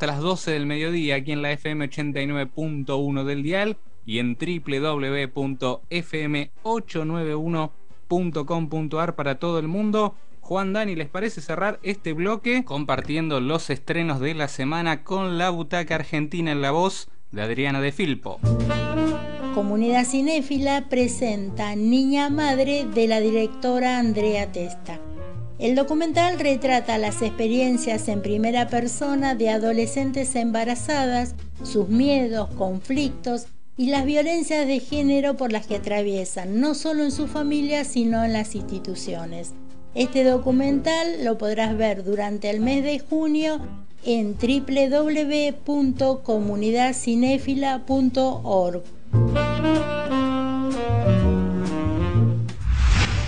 hasta las 12 del mediodía aquí en la FM 89.1 del dial y en www.fm891.com.ar para todo el mundo. Juan Dani, ¿les parece cerrar este bloque compartiendo los estrenos de la semana con la butaca argentina en la voz de Adriana de Filpo? Comunidad Cinéfila presenta Niña Madre de la directora Andrea Testa. El documental retrata las experiencias en primera persona de adolescentes embarazadas, sus miedos, conflictos y las violencias de género por las que atraviesan, no solo en su familia, sino en las instituciones. Este documental lo podrás ver durante el mes de junio en www.comunidadcinefila.org.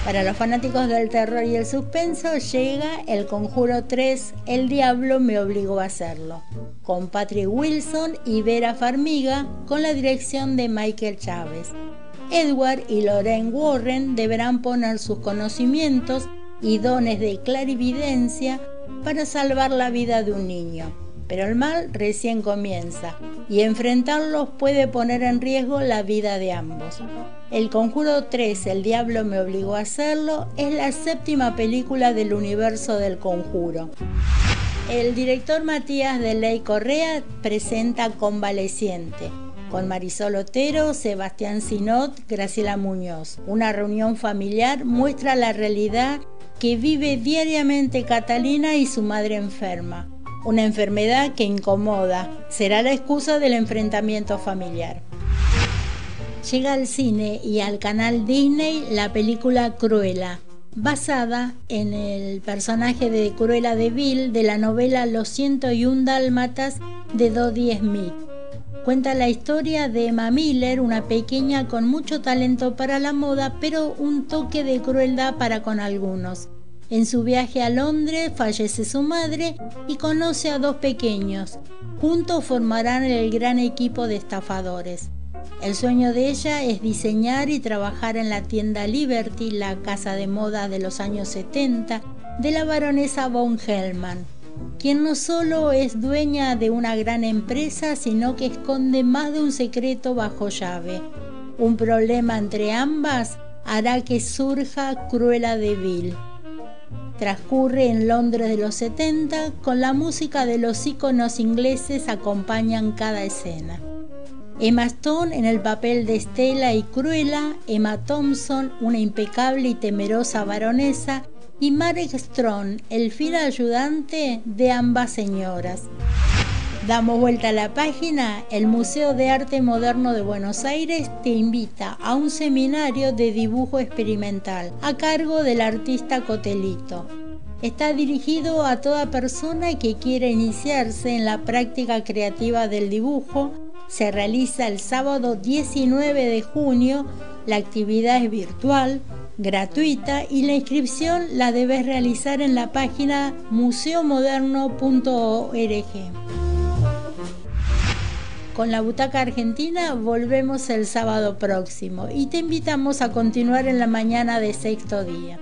Para los fanáticos del terror y el suspenso llega El Conjuro 3, El Diablo me obligó a hacerlo, con Patrick Wilson y Vera Farmiga con la dirección de Michael Chávez. Edward y Lorraine Warren deberán poner sus conocimientos y dones de clarividencia para salvar la vida de un niño. Pero el mal recién comienza y enfrentarlos puede poner en riesgo la vida de ambos. El Conjuro 3, El Diablo me obligó a hacerlo, es la séptima película del universo del Conjuro. El director Matías de Ley Correa presenta Convaleciente, con Marisol Otero, Sebastián Sinot, Graciela Muñoz. Una reunión familiar muestra la realidad que vive diariamente Catalina y su madre enferma. Una enfermedad que incomoda. Será la excusa del enfrentamiento familiar. Llega al cine y al canal Disney la película Cruella, basada en el personaje de Cruella de Vil de la novela Los 101 dálmatas de Dodie Smith. Cuenta la historia de Emma Miller, una pequeña con mucho talento para la moda, pero un toque de crueldad para con algunos. En su viaje a Londres fallece su madre y conoce a dos pequeños. Juntos formarán el gran equipo de estafadores. El sueño de ella es diseñar y trabajar en la tienda Liberty, la casa de moda de los años 70, de la baronesa von Hellman, quien no solo es dueña de una gran empresa, sino que esconde más de un secreto bajo llave. Un problema entre ambas hará que surja Cruella de Vil. Transcurre en Londres de los 70, con la música de los íconos ingleses acompañan cada escena. Emma Stone en el papel de Estela y Cruella, Emma Thompson, una impecable y temerosa baronesa, y Marek Strong, el fiel ayudante de ambas señoras. Damos vuelta a la página, el Museo de Arte Moderno de Buenos Aires te invita a un seminario de dibujo experimental a cargo del artista Cotelito. Está dirigido a toda persona que quiera iniciarse en la práctica creativa del dibujo. Se realiza el sábado 19 de junio, la actividad es virtual, gratuita y la inscripción la debes realizar en la página museomoderno.org. Con la Butaca Argentina volvemos el sábado próximo y te invitamos a continuar en la mañana de sexto día.